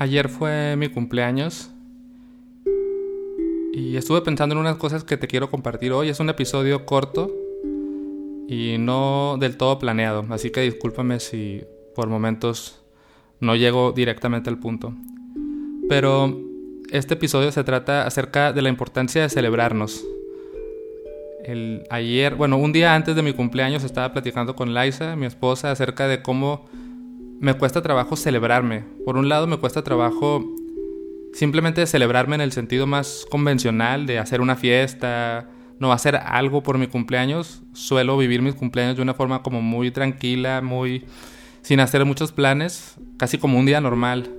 Ayer fue mi cumpleaños y estuve pensando en unas cosas que te quiero compartir hoy. Es un episodio corto y no del todo planeado, así que discúlpame si por momentos no llego directamente al punto. Pero este episodio se trata acerca de la importancia de celebrarnos. El, ayer, bueno, un día antes de mi cumpleaños estaba platicando con Liza, mi esposa, acerca de cómo me cuesta trabajo celebrarme. Por un lado me cuesta trabajo simplemente celebrarme en el sentido más convencional de hacer una fiesta, no hacer algo por mi cumpleaños. Suelo vivir mis cumpleaños de una forma como muy tranquila, muy sin hacer muchos planes, casi como un día normal.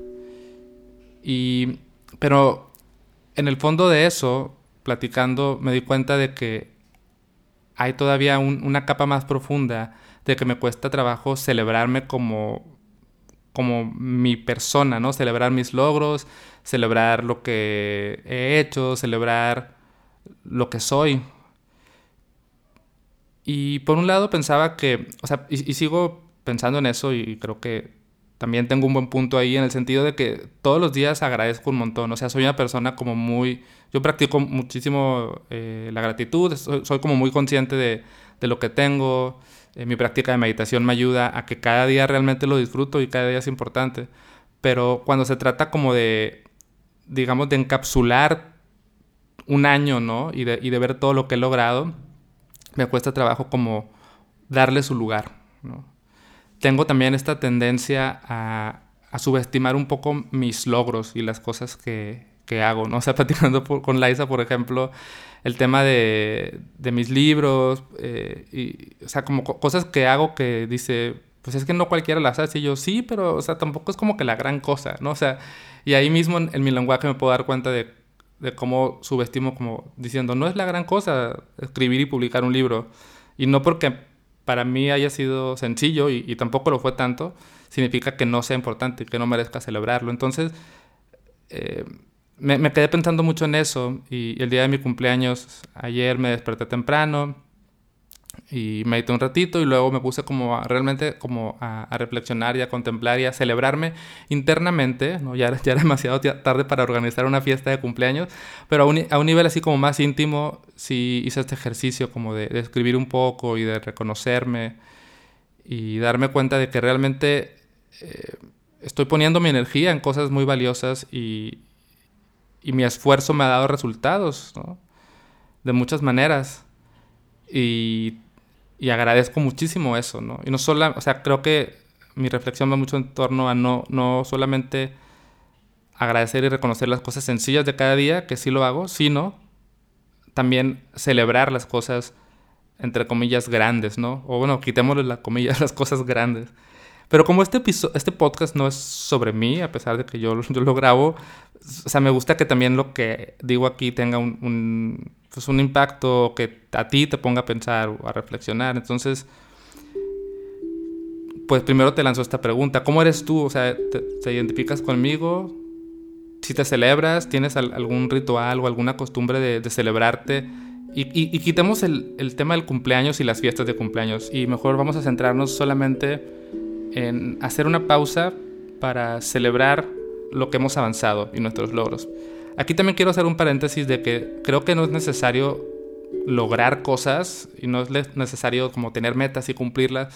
Y pero en el fondo de eso, platicando, me di cuenta de que hay todavía una capa más profunda de que me cuesta trabajo celebrarme como como mi persona, ¿no? Celebrar mis logros, celebrar lo que he hecho, celebrar lo que soy. Y por un lado pensaba que, o sea, y, sigo pensando en eso y creo que también tengo un buen punto ahí en el sentido de que todos los días agradezco un montón, o sea, soy una persona como muy, yo practico muchísimo eh, la gratitud, soy, como muy consciente de, de lo que tengo, eh, mi práctica de meditación me ayuda a que cada día realmente lo disfruto y cada día es importante. Pero cuando se trata como de, digamos, de encapsular un año, ¿no? Y de, y de ver todo lo que he logrado, me cuesta trabajo como darle su lugar. Tengo también esta tendencia a subestimar un poco mis logros y las cosas que, que hago, ¿no? O sea, platicando con Liza, por ejemplo, el tema de, de mis libros, eh, y, o sea, como cosas que hago que dice, pues es que no cualquiera las hace, y yo sí, pero, o sea, tampoco es como que la gran cosa, ¿no? O sea, y ahí mismo en, mi lenguaje me puedo dar cuenta de, de cómo subestimo, como diciendo, no es la gran cosa escribir y publicar un libro, y no porque para mí haya sido sencillo y, y tampoco lo fue tanto, significa que no sea importante y que no merezca celebrarlo. Entonces, eh, me, quedé pensando mucho en eso y el día de mi cumpleaños, ayer me desperté temprano y medité un ratito y luego me puse como a, realmente como a, reflexionar y a contemplar y a celebrarme internamente, ¿no? ya, ya era demasiado tarde para organizar una fiesta de cumpleaños, pero a un, a un nivel así como más íntimo sí hice este ejercicio como de, escribir un poco y de reconocerme y darme cuenta de que realmente eh, estoy poniendo mi energía en cosas muy valiosas y, y mi esfuerzo me ha dado resultados, ¿no? De muchas maneras. Y, y, agradezco muchísimo eso, ¿no? Y no solo, o sea, creo que mi reflexión va mucho en torno a no, no solamente agradecer y reconocer las cosas sencillas de cada día, que sí lo hago, sino también celebrar las cosas, entre comillas, grandes, ¿no? O bueno, quitémosle las comillas, las cosas grandes. Pero como este, este podcast no es sobre mí, a pesar de que yo, yo lo grabo, o sea, me gusta que también lo que digo aquí tenga un, un, pues un impacto que a ti te ponga a pensar o a reflexionar. Entonces, pues primero te lanzo esta pregunta. ¿Cómo eres tú? O sea, ¿te, identificas conmigo? Si te celebras, ¿tienes algún ritual o alguna costumbre de, celebrarte? Y, y, y quitemos el, el, tema del cumpleaños y las fiestas de cumpleaños. Y mejor vamos a centrarnos solamente en hacer una pausa para celebrar lo que hemos avanzado y nuestros logros. Aquí también quiero hacer un paréntesis de que creo que no es necesario lograr cosas y no es necesario como tener metas y cumplirlas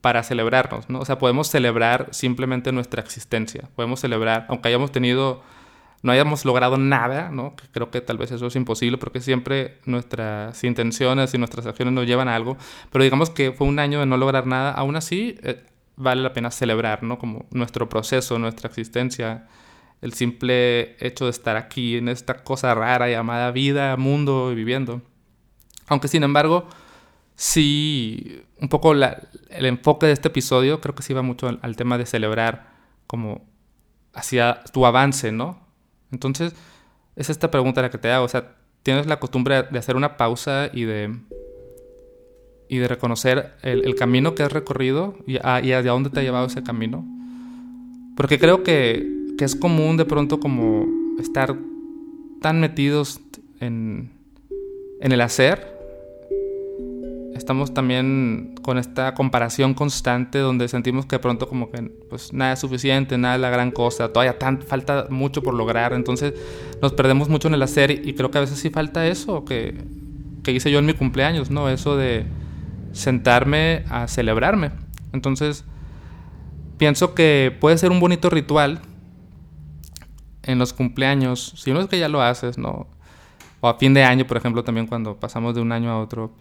para celebrarnos, ¿no? O sea, podemos celebrar simplemente nuestra existencia. Podemos celebrar, aunque hayamos tenido, no hayamos logrado nada, ¿no? Creo que tal vez eso es imposible porque siempre nuestras intenciones y nuestras acciones nos llevan a algo. Pero digamos que fue un año de no lograr nada, aún así eh, vale la pena celebrar, ¿no? Como nuestro proceso, nuestra existencia, el simple hecho de estar aquí en esta cosa rara llamada vida, mundo y viviendo. Aunque sin embargo, sí, un poco el enfoque de este episodio creo que sí va mucho al, tema de celebrar como hacia tu avance, ¿no? Entonces, es esta pregunta la que te hago, o sea, ¿tienes la costumbre de hacer una pausa y de y de reconocer el, camino que has recorrido y, a, y, hacia dónde te ha llevado ese camino. Porque creo que, que, es común de pronto como estar tan metidos en, en el hacer, estamos también con esta comparación constante donde sentimos que pronto como que pues nada es suficiente, nada es la gran cosa, todavía tan, falta mucho por lograr, entonces nos perdemos mucho en el hacer y creo que a veces sí falta eso que, que hice yo en mi cumpleaños, ¿no? Eso de sentarme a celebrarme. Entonces, pienso que puede ser un bonito ritual en los cumpleaños, si no es que ya lo haces, ¿no? O a fin de año, por ejemplo, también cuando pasamos de un año a otro,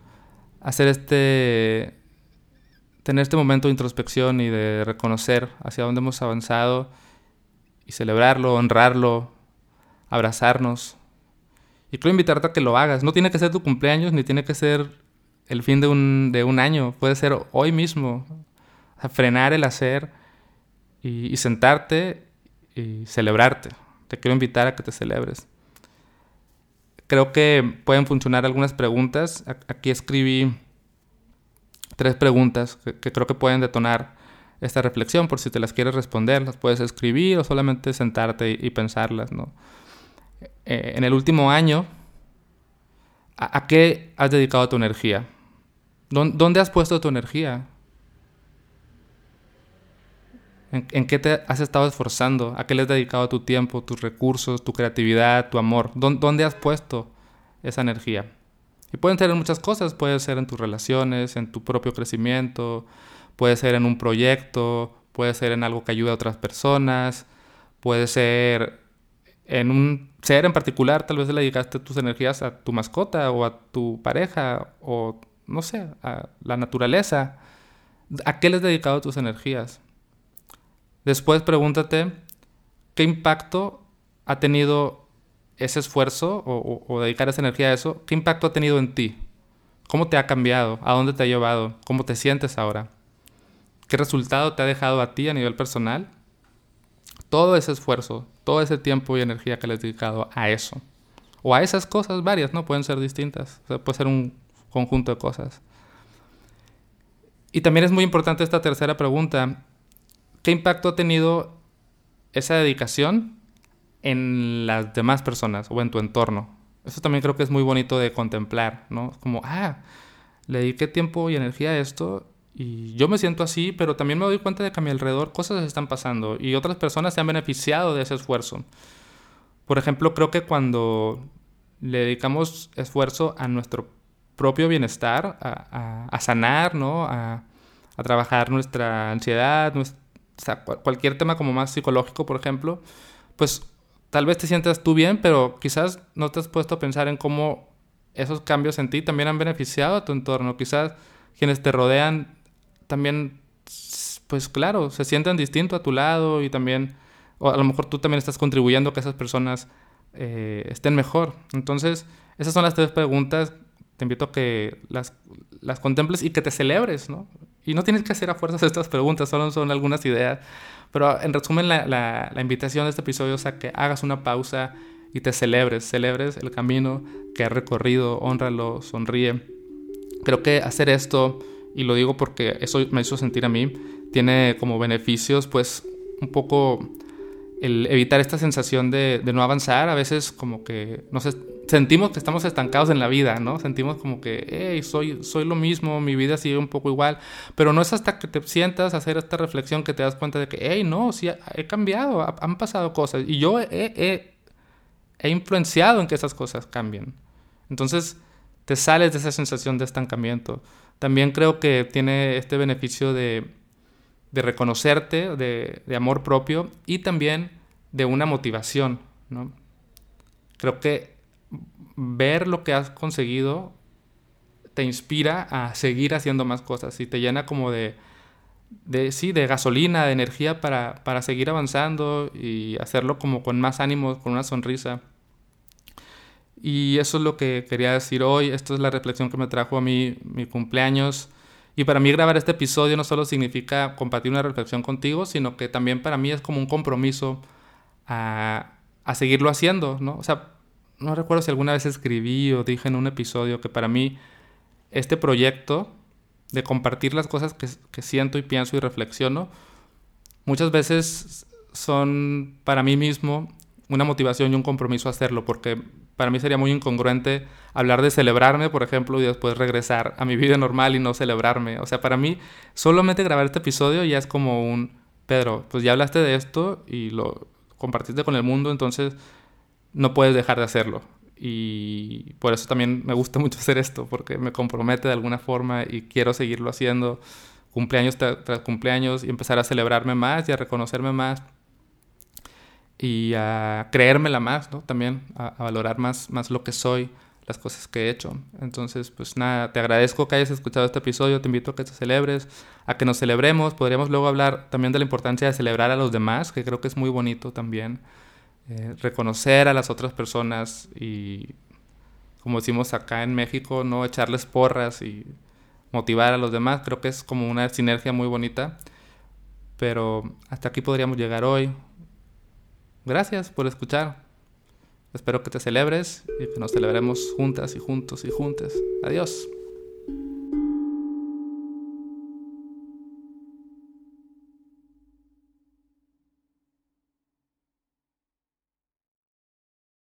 hacer este, tener este momento de introspección y de reconocer hacia dónde hemos avanzado y celebrarlo, honrarlo, abrazarnos. Y quiero invitarte a que lo hagas. No tiene que ser tu cumpleaños ni tiene que ser el fin de un, de un año. Puede ser hoy mismo. frenar el hacer y, sentarte y celebrarte. Te quiero invitar a que te celebres. Creo que pueden funcionar algunas preguntas. Aquí escribí tres preguntas que, creo que pueden detonar esta reflexión. Por si te las quieres responder, las puedes escribir o solamente sentarte y, pensarlas. Eh, en el último año, ¿a, qué has dedicado tu energía? ¿Dónde has puesto tu energía? ¿En, qué te has estado esforzando? ¿A qué le has dedicado tu tiempo, tus recursos, tu creatividad, tu amor? ¿Dónde, has puesto esa energía? Y pueden ser en muchas cosas, puede ser en tus relaciones, en tu propio crecimiento, puede ser en un proyecto, puede ser en algo que ayude a otras personas, puede ser en un ser en particular, tal vez le dedicaste tus energías a tu mascota o a tu pareja o no sé, a la naturaleza. ¿A qué le has dedicado tus energías? Después pregúntate qué impacto ha tenido ese esfuerzo o, dedicar esa energía a eso, qué impacto ha tenido en ti, cómo te ha cambiado, a dónde te ha llevado, cómo te sientes ahora, qué resultado te ha dejado a ti a nivel personal. Todo ese esfuerzo, todo ese tiempo y energía que le has dedicado a eso, o a esas cosas varias, ¿no? Pueden ser distintas, puede ser un conjunto de cosas. Y también es muy importante esta tercera pregunta, ¿Qué impacto ha tenido esa dedicación en las demás personas o en tu entorno? Eso también creo que es muy bonito de contemplar, ¿no? Como, ah, le dediqué tiempo y energía a esto y yo me siento así, pero también me doy cuenta de que a mi alrededor cosas están pasando y otras personas se han beneficiado de ese esfuerzo. Por ejemplo, creo que cuando le dedicamos esfuerzo a nuestro propio bienestar, a, sanar, ¿no? A, a, trabajar nuestra ansiedad, nuestra cualquier tema como más psicológico, por ejemplo, pues tal vez te sientas tú bien, pero quizás no te has puesto a pensar en cómo esos cambios en ti también han beneficiado a tu entorno. Quizás quienes te rodean también, pues claro, se sienten distinto a tu lado y también, o a lo mejor tú también estás contribuyendo a que esas personas eh, estén mejor. Entonces, esas son las tres preguntas. Te invito a que las, las contemples y que te celebres, ¿no? Y no tienes que hacer a fuerzas estas preguntas, solo son algunas ideas. Pero en resumen, la, la, la invitación de este episodio es a que hagas una pausa y te celebres, celebres el camino que has recorrido, honralo, sonríe. Creo que hacer esto, y lo digo porque eso me hizo sentir a mí, tiene como beneficios, pues, un poco el evitar esta sensación de, de no avanzar. A veces como que, no sé, sentimos que estamos estancados en la vida, ¿no? Sentimos como que, hey, soy, soy lo mismo, mi vida sigue un poco igual, pero no es hasta que te sientas a hacer esta reflexión que te das cuenta de que, hey, no, sí, he cambiado, han pasado cosas y yo he, he, influenciado en que esas cosas cambien. Entonces, te sales de esa sensación de estancamiento. También creo que tiene este beneficio de, de reconocerte, de, de amor propio y también de una motivación, ¿no? Creo que ver lo que has conseguido te inspira a seguir haciendo más cosas y te llena como de, de sí, de gasolina, de energía para, para seguir avanzando y hacerlo como con más ánimo, con una sonrisa. Y eso es lo que quería decir hoy. Esto es la reflexión que me trajo a mí mi cumpleaños. Y para mí grabar este episodio no solo significa compartir una reflexión contigo, sino que también para mí es como un compromiso a, a seguirlo haciendo, ¿no? O sea, no recuerdo si alguna vez escribí o dije en un episodio que para mí este proyecto de compartir las cosas que, siento y pienso y reflexiono, muchas veces son para mí mismo una motivación y un compromiso a hacerlo, porque para mí sería muy incongruente hablar de celebrarme, por ejemplo, y después regresar a mi vida normal y no celebrarme. O sea, para mí solamente grabar este episodio ya es como un, Pedro, pues ya hablaste de esto y lo compartiste con el mundo, entonces no puedes dejar de hacerlo. Y por eso también me gusta mucho hacer esto, porque me compromete de alguna forma y quiero seguirlo haciendo cumpleaños tras cumpleaños y empezar a celebrarme más y a reconocerme más y a creérmela más, ¿no? También a, valorar más, más lo que soy, las cosas que he hecho. Entonces, pues nada, te agradezco que hayas escuchado este episodio, te invito a que te celebres, a que nos celebremos. Podríamos luego hablar también de la importancia de celebrar a los demás, que creo que es muy bonito también. Eh, reconocer a las otras personas y, como decimos acá en México, no echarles porras y motivar a los demás. Creo que es como una sinergia muy bonita. Pero hasta aquí podríamos llegar hoy. Gracias por escuchar. Espero que te celebres y que nos celebremos juntas y juntos y juntas. Adiós.